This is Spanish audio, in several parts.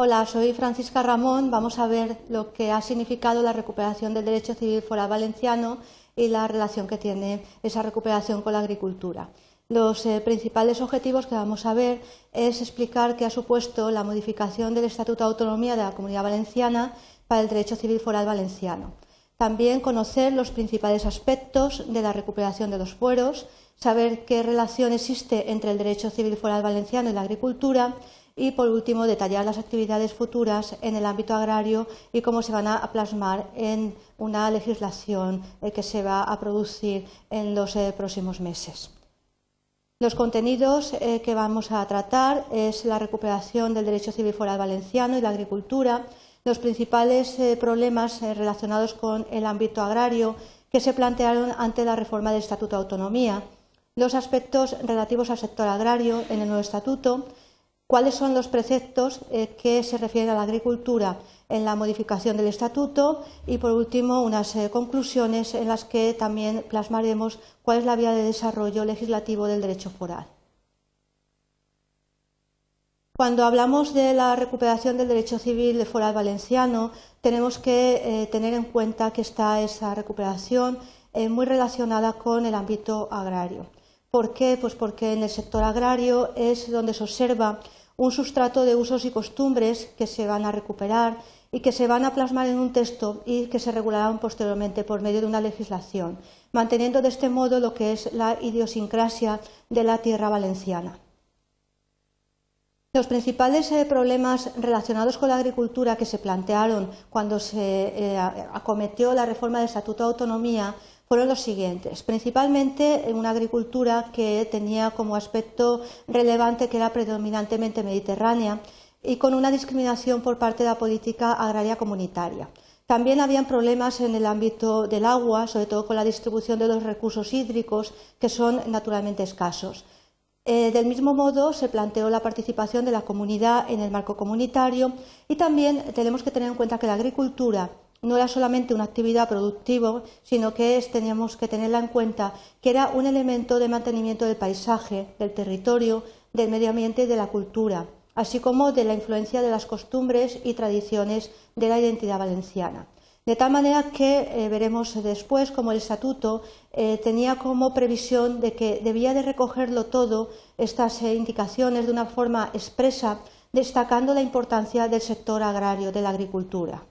Hola, soy Francisca Ramón. Vamos a ver lo que ha significado la recuperación del derecho civil foral valenciano y la relación que tiene esa recuperación con la agricultura. Los eh, principales objetivos que vamos a ver es explicar qué ha supuesto la modificación del Estatuto de Autonomía de la Comunidad Valenciana para el derecho civil foral valenciano. También conocer los principales aspectos de la recuperación de los fueros, saber qué relación existe entre el derecho civil foral valenciano y la agricultura y, por último, detallar las actividades futuras en el ámbito agrario y cómo se van a plasmar en una legislación eh, que se va a producir en los eh, próximos meses. Los contenidos eh, que vamos a tratar es la recuperación del derecho civil foral valenciano y la agricultura, los principales problemas relacionados con el ámbito agrario que se plantearon ante la reforma del Estatuto de Autonomía, los aspectos relativos al sector agrario en el nuevo estatuto, cuáles son los preceptos eh, que se refieren a la agricultura en la modificación del estatuto y, por último, unas eh, conclusiones en las que también plasmaremos cuál es la vía de desarrollo legislativo del derecho foral. Cuando hablamos de la recuperación del derecho civil foral valenciano, tenemos que eh, tener en cuenta que está esa recuperación muy relacionada con el ámbito agrario. ¿Por qué? Pues porque en el sector agrario es donde se observa un sustrato de usos y costumbres que se van a recuperar y que se van a plasmar en un texto y que se regularán posteriormente por medio de una legislación, manteniendo de este modo lo que es la idiosincrasia de la tierra valenciana. Los principales eh, problemas relacionados con la agricultura que se plantearon cuando se eh, acometió la reforma del Estatuto de Autonomía fueron los siguientes. Principalmente en una agricultura que tenía como aspecto relevante que era predominantemente mediterránea y con una discriminación por parte de la política agraria comunitaria. También habían problemas en el ámbito del agua, sobre todo con la distribución de los recursos hídricos, que son naturalmente escasos. Eh, del mismo modo, se planteó la participación de la comunidad en el marco comunitario y también tenemos que tener en cuenta que la agricultura no era solamente una actividad productiva, sino que teníamos que tenerla en cuenta que era un elemento de mantenimiento del paisaje, del territorio, del medio ambiente y de la cultura, así como de la influencia de las costumbres y tradiciones de la identidad valenciana. De tal manera que eh, veremos después cómo el estatuto eh, tenía como previsión de que debía de recogerlo todo, estas indicaciones, de una forma expresa, destacando la importancia del sector agrario, de la agricultura.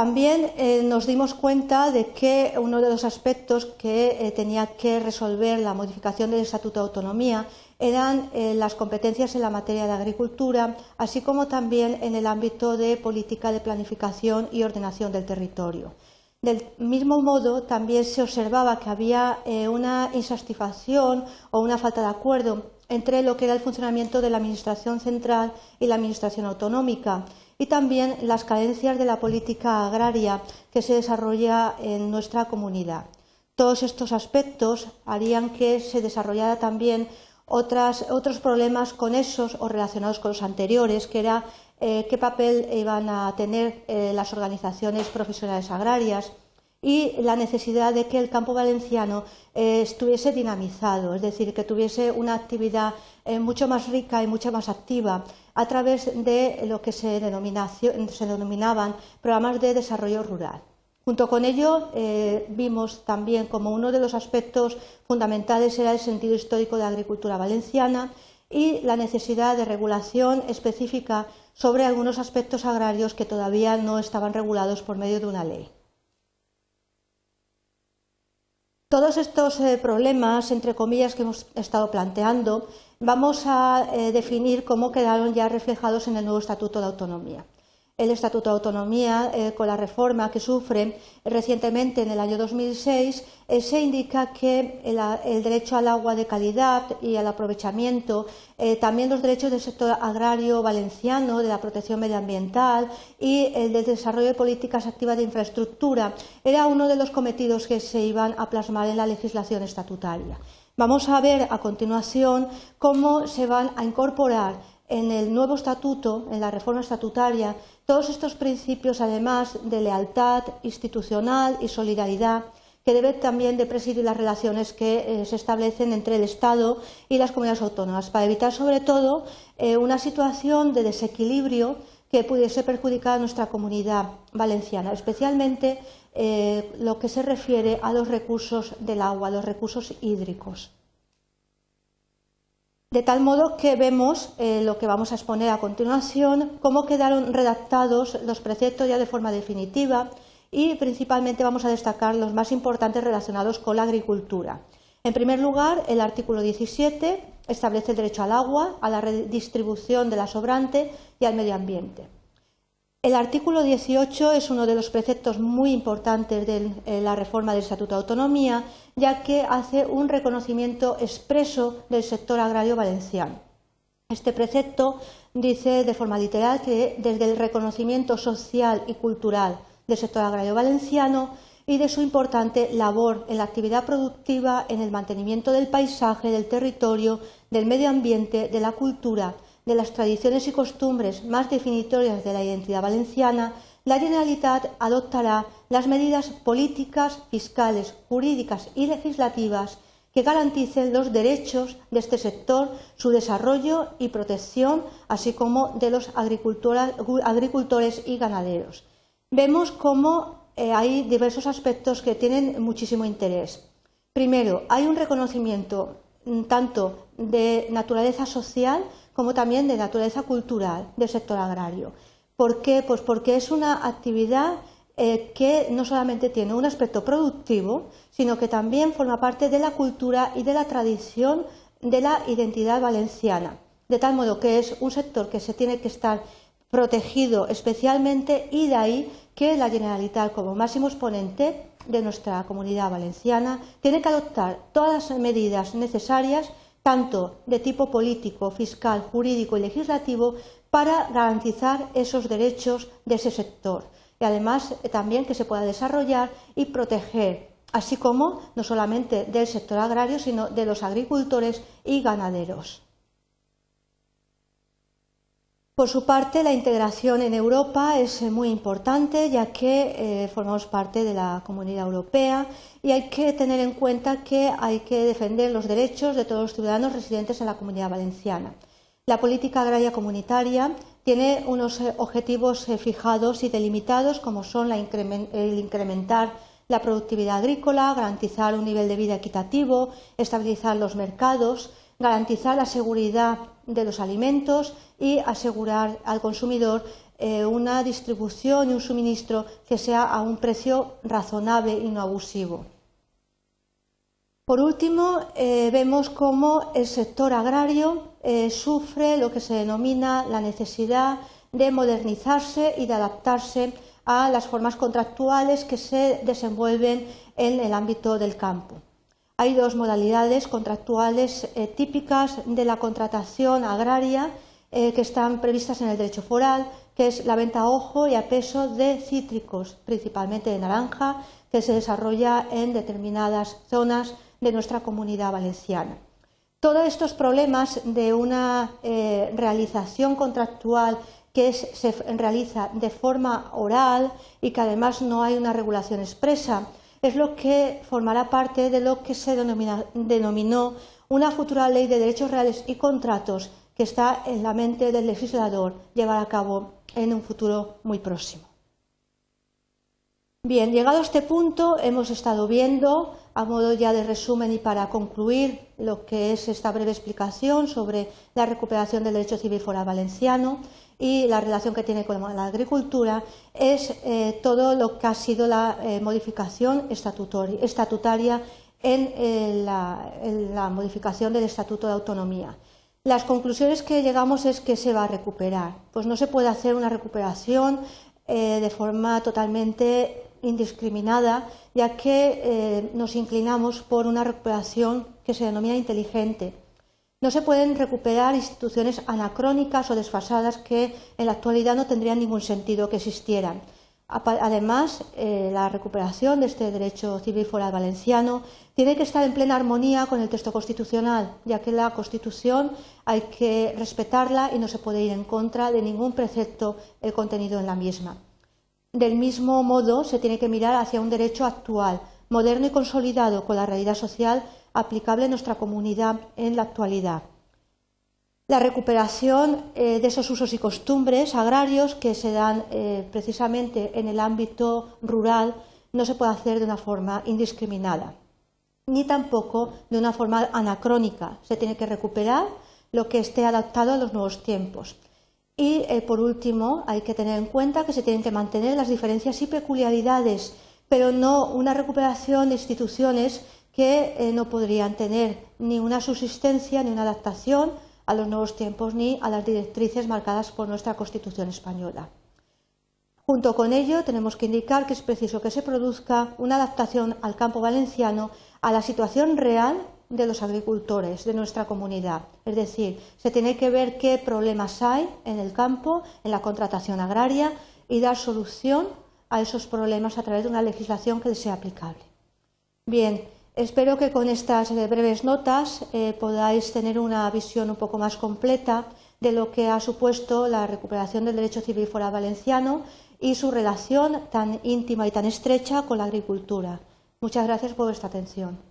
También eh, nos dimos cuenta de que uno de los aspectos que eh, tenía que resolver la modificación del Estatuto de Autonomía eran eh, las competencias en la materia de agricultura, así como también en el ámbito de política de planificación y ordenación del territorio. Del mismo modo, también se observaba que había una insatisfacción o una falta de acuerdo entre lo que era el funcionamiento de la Administración central y la Administración autonómica y también las carencias de la política agraria que se desarrolla en nuestra comunidad. Todos estos aspectos harían que se desarrollara también otros problemas conexos o relacionados con los anteriores, que era eh, qué papel iban a tener eh, las organizaciones profesionales agrarias, y la necesidad de que el campo valenciano eh, estuviese dinamizado, es decir, que tuviese una actividad eh, mucho más rica y mucho más activa a través de lo que se, denominaban programas de desarrollo rural. Junto con ello, eh, vimos también como uno de los aspectos fundamentales era el sentido histórico de la agricultura valenciana y la necesidad de regulación específica sobre algunos aspectos agrarios que todavía no estaban regulados por medio de una ley. Todos estos eh, problemas, entre comillas, que hemos estado planteando, vamos a eh, definir cómo quedaron ya reflejados en el nuevo Estatuto de Autonomía el Estatuto de Autonomía, eh, con la reforma que sufre recientemente en el año 2006, eh, se indica que el, derecho al agua de calidad y al aprovechamiento, eh, también los derechos del sector agrario valenciano, de la protección medioambiental y el del desarrollo de políticas activas de infraestructura, era uno de los cometidos que se iban a plasmar en la legislación estatutaria. Vamos a ver a continuación cómo se van a incorporar en el nuevo estatuto, en la reforma estatutaria, todos estos principios, además de lealtad institucional y solidaridad, que debe también de presidir las relaciones que eh, se establecen entre el Estado y las comunidades autónomas, para evitar sobre todo eh, una situación de desequilibrio que pudiese perjudicar a nuestra comunidad valenciana, especialmente eh, lo que se refiere a los recursos del agua, los recursos hídricos. De tal modo que vemos lo que vamos a exponer a continuación, cómo quedaron redactados los preceptos ya de forma definitiva y principalmente vamos a destacar los más importantes relacionados con la agricultura. En primer lugar, el artículo 17 establece el derecho al agua, a la redistribución de la sobrante y al medio ambiente. El artículo 18 es uno de los preceptos muy importantes de la reforma del Estatuto de Autonomía, ya que hace un reconocimiento expreso del sector agrario valenciano. Este precepto dice de forma literal que desde el reconocimiento social y cultural del sector agrario valenciano y de su importante labor en la actividad productiva, en el mantenimiento del paisaje, del territorio, del medio ambiente, de la cultura, de las tradiciones y costumbres más definitorias de la identidad valenciana, la Generalitat adoptará las medidas políticas, fiscales, jurídicas y legislativas que garanticen los derechos de este sector, su desarrollo y protección, así como de los agricultores y ganaderos vemos cómo eh, hay diversos aspectos que tienen muchísimo interés. Primero, hay un reconocimiento mm, tanto de naturaleza social como también de naturaleza cultural del sector agrario. ¿Por qué? Pues porque es una actividad eh, que no solamente tiene un aspecto productivo, sino que también forma parte de la cultura y de la tradición de la identidad valenciana. De tal modo que es un sector que se tiene que estar protegido especialmente y de ahí que la Generalitat, como máximo exponente de nuestra comunidad valenciana, tiene que adoptar todas las medidas necesarias, tanto de tipo político, fiscal, jurídico y legislativo, para garantizar esos derechos de ese sector y además también que se pueda desarrollar y proteger, así como no solamente del sector agrario, sino de los agricultores y ganaderos. Por su parte, la integración en Europa es eh, muy importante ya que eh, formamos parte de la Comunidad Europea y hay que tener en cuenta que hay que defender los derechos de todos los ciudadanos residentes en la Comunidad Valenciana. La política agraria comunitaria tiene unos eh, objetivos fijados y delimitados como son el incrementar la productividad agrícola, garantizar un nivel de vida equitativo, estabilizar los mercados, garantizar la seguridad de los alimentos y asegurar al consumidor eh, una distribución y un suministro que sea a un precio razonable y no abusivo. Por último, eh, vemos cómo el sector agrario eh, sufre lo que se denomina la necesidad de modernizarse y de adaptarse a las formas contractuales que se desenvuelven en el ámbito del campo. Hay dos modalidades contractuales típicas de la contratación agraria eh, que están previstas en el derecho foral, que es la venta a ojo y a peso de cítricos, principalmente de naranja, que se desarrolla en determinadas zonas de nuestra comunidad valenciana. Todos estos problemas de una eh, realización contractual que se realiza de forma oral y que además no hay una regulación expresa, es lo que formará parte de lo que se denominó una futura ley de derechos reales y contratos que está en la mente del legislador llevar a cabo en un futuro muy próximo. Bien, llegado a este punto, hemos estado viendo, a modo ya de resumen y para concluir lo que es esta breve explicación sobre la recuperación del derecho civil foral valenciano y la relación que tiene con la agricultura, es eh, todo lo que ha sido la eh, modificación estatutaria en, eh, en la modificación del Estatuto de Autonomía. Las conclusiones que llegamos es que se va a recuperar. Pues no se puede hacer una recuperación de forma totalmente indiscriminada, ya que nos inclinamos por una recuperación que se denomina inteligente. No se pueden recuperar instituciones anacrónicas o desfasadas que en la actualidad no tendrían ningún sentido que existieran. Además, eh, la recuperación de este derecho civil foral valenciano tiene que estar en plena armonía con el texto constitucional, ya que la Constitución hay que respetarla y no se puede ir en contra de ningún precepto contenido en la misma. Del mismo modo, se tiene que mirar hacia un derecho actual, moderno y consolidado con la realidad social aplicable en nuestra comunidad en la actualidad. La recuperación eh, de esos usos y costumbres agrarios que se dan eh, precisamente en el ámbito rural no se puede hacer de una forma indiscriminada, ni tampoco de una forma anacrónica. Se tiene que recuperar lo que esté adaptado a los nuevos tiempos. Y, eh, por último, hay que tener en cuenta que se tienen que mantener las diferencias y peculiaridades, pero no una recuperación de instituciones que no podrían tener ni una subsistencia ni una adaptación a los nuevos tiempos ni a las directrices marcadas por nuestra Constitución española. Junto con ello, tenemos que indicar que es preciso que se produzca una adaptación al campo valenciano a la situación real de los agricultores de nuestra comunidad. Es decir, se tiene que ver qué problemas hay en el campo, en la contratación agraria y dar solución a esos problemas a través de una legislación que les sea aplicable. Bien, Espero que con estas breves notas eh, podáis tener una visión un poco más completa de lo que ha supuesto la recuperación del derecho civil foral valenciano y su relación tan íntima y tan estrecha con la agricultura. Muchas gracias por vuestra atención.